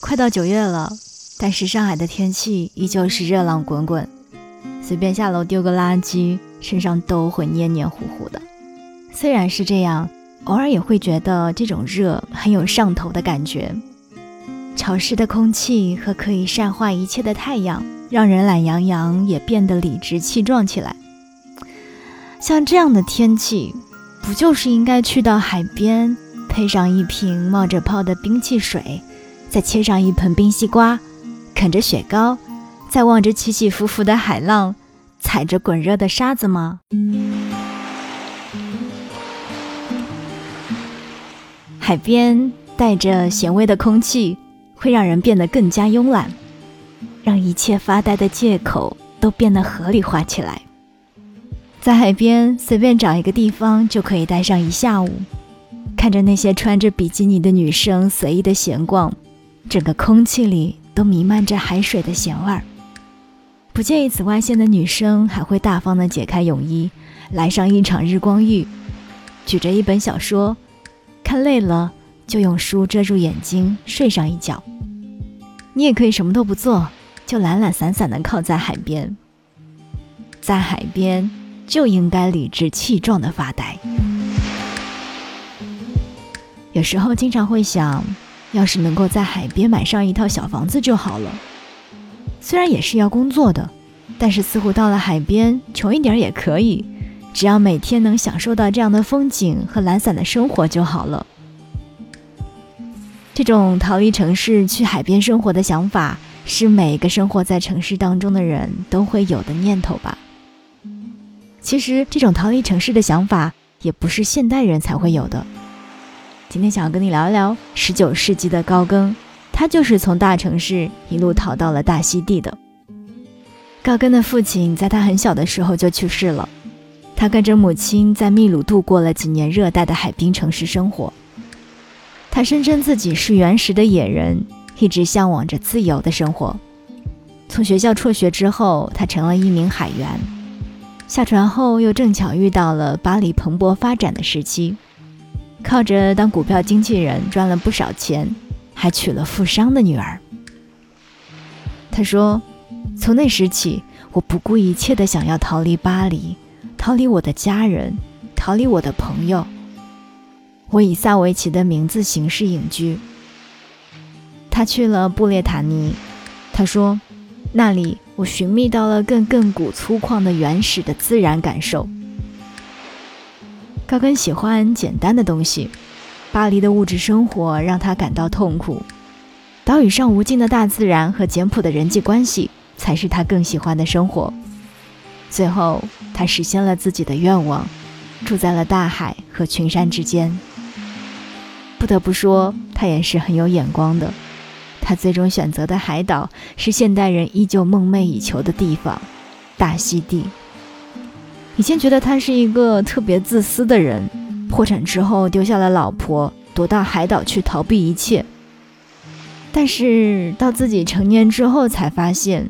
快到九月了，但是上海的天气依旧是热浪滚滚，随便下楼丢个垃圾，身上都会黏黏糊糊的。虽然是这样，偶尔也会觉得这种热很有上头的感觉。潮湿的空气和可以晒化一切的太阳，让人懒洋洋也变得理直气壮起来。像这样的天气，不就是应该去到海边，配上一瓶冒着泡的冰汽水？再切上一盆冰西瓜，啃着雪糕，再望着起起伏伏的海浪，踩着滚热的沙子吗？海边带着咸味的空气，会让人变得更加慵懒，让一切发呆的借口都变得合理化起来。在海边随便找一个地方就可以待上一下午，看着那些穿着比基尼的女生随意的闲逛。整个空气里都弥漫着海水的咸味儿。不介意紫外线的女生还会大方地解开泳衣，来上一场日光浴，举着一本小说，看累了就用书遮住眼睛睡上一觉。你也可以什么都不做，就懒懒散散地靠在海边。在海边就应该理直气壮地发呆。有时候经常会想。要是能够在海边买上一套小房子就好了，虽然也是要工作的，但是似乎到了海边，穷一点也可以，只要每天能享受到这样的风景和懒散的生活就好了。这种逃离城市去海边生活的想法，是每个生活在城市当中的人都会有的念头吧？其实，这种逃离城市的想法，也不是现代人才会有的。今天想要跟你聊一聊十九世纪的高更，他就是从大城市一路逃到了大溪地的。高更的父亲在他很小的时候就去世了，他跟着母亲在秘鲁度过了几年热带的海滨城市生活。他声称自己是原始的野人，一直向往着自由的生活。从学校辍学之后，他成了一名海员。下船后，又正巧遇到了巴黎蓬勃发展的时期。靠着当股票经纪人赚了不少钱，还娶了富商的女儿。他说：“从那时起，我不顾一切的想要逃离巴黎，逃离我的家人，逃离我的朋友。我以萨维奇的名字行事隐居。他去了布列塔尼，他说，那里我寻觅到了更亘古粗犷的原始的自然感受。”高更喜欢简单的东西，巴黎的物质生活让他感到痛苦。岛屿上无尽的大自然和简朴的人际关系，才是他更喜欢的生活。最后，他实现了自己的愿望，住在了大海和群山之间。不得不说，他也是很有眼光的。他最终选择的海岛是现代人依旧梦寐以求的地方——大溪地。以前觉得他是一个特别自私的人，破产之后丢下了老婆，躲到海岛去逃避一切。但是到自己成年之后才发现，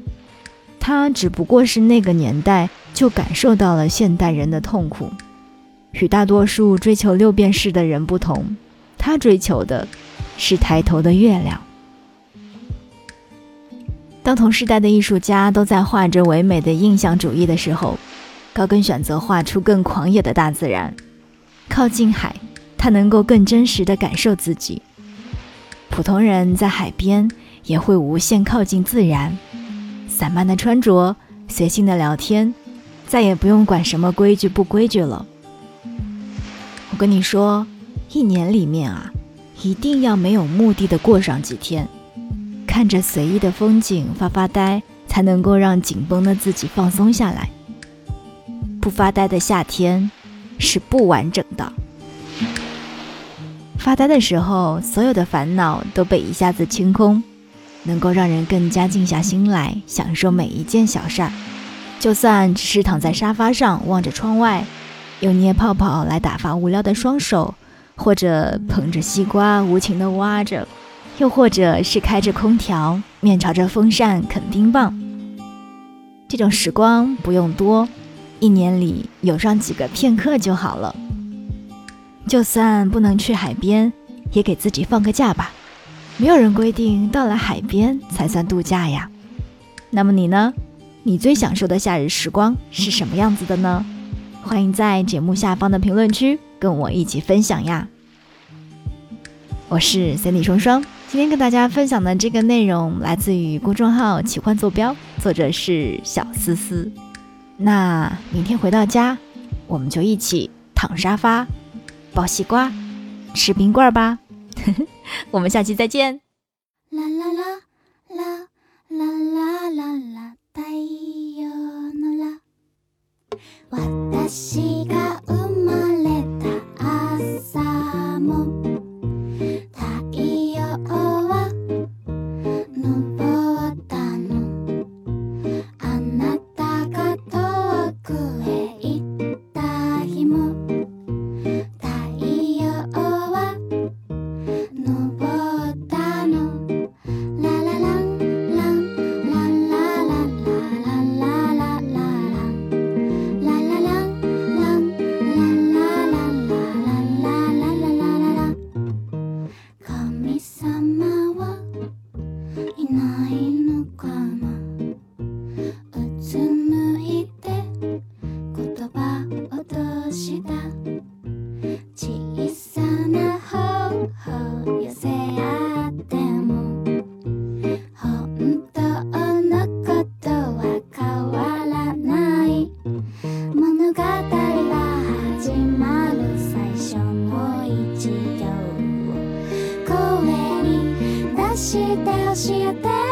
他只不过是那个年代就感受到了现代人的痛苦。与大多数追求六便士的人不同，他追求的是抬头的月亮。当同时代的艺术家都在画着唯美的印象主义的时候。高更选择画出更狂野的大自然，靠近海，他能够更真实的感受自己。普通人在海边也会无限靠近自然，散漫的穿着，随性的聊天，再也不用管什么规矩不规矩了。我跟你说，一年里面啊，一定要没有目的的过上几天，看着随意的风景发发呆，才能够让紧绷的自己放松下来。不发呆的夏天是不完整的。发呆的时候，所有的烦恼都被一下子清空，能够让人更加静下心来享受每一件小事儿。就算只是躺在沙发上望着窗外，用捏泡泡来打发无聊的双手，或者捧着西瓜无情地挖着，又或者是开着空调面朝着风扇啃冰棒，这种时光不用多。一年里有上几个片刻就好了，就算不能去海边，也给自己放个假吧。没有人规定到了海边才算度假呀。那么你呢？你最享受的夏日时光是什么样子的呢？欢迎在节目下方的评论区跟我一起分享呀。我是 Cindy 双双，今天跟大家分享的这个内容来自于公众号“奇幻坐标”，作者是小思思。那明天回到家，我们就一起躺沙发、抱西瓜、吃冰棍儿吧。我们下期再见。啦啦啦啦啦啦啦啦，太陽の啦。言葉をどした。小さな頬を寄せ合っても。本当のことは変わらない。物語は始まる最初の一行。を声に出して教えて。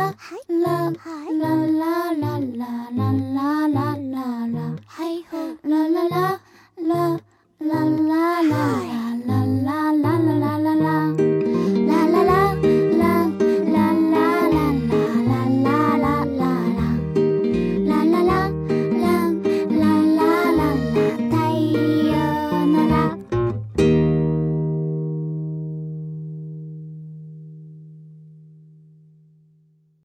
啦啦啦啦。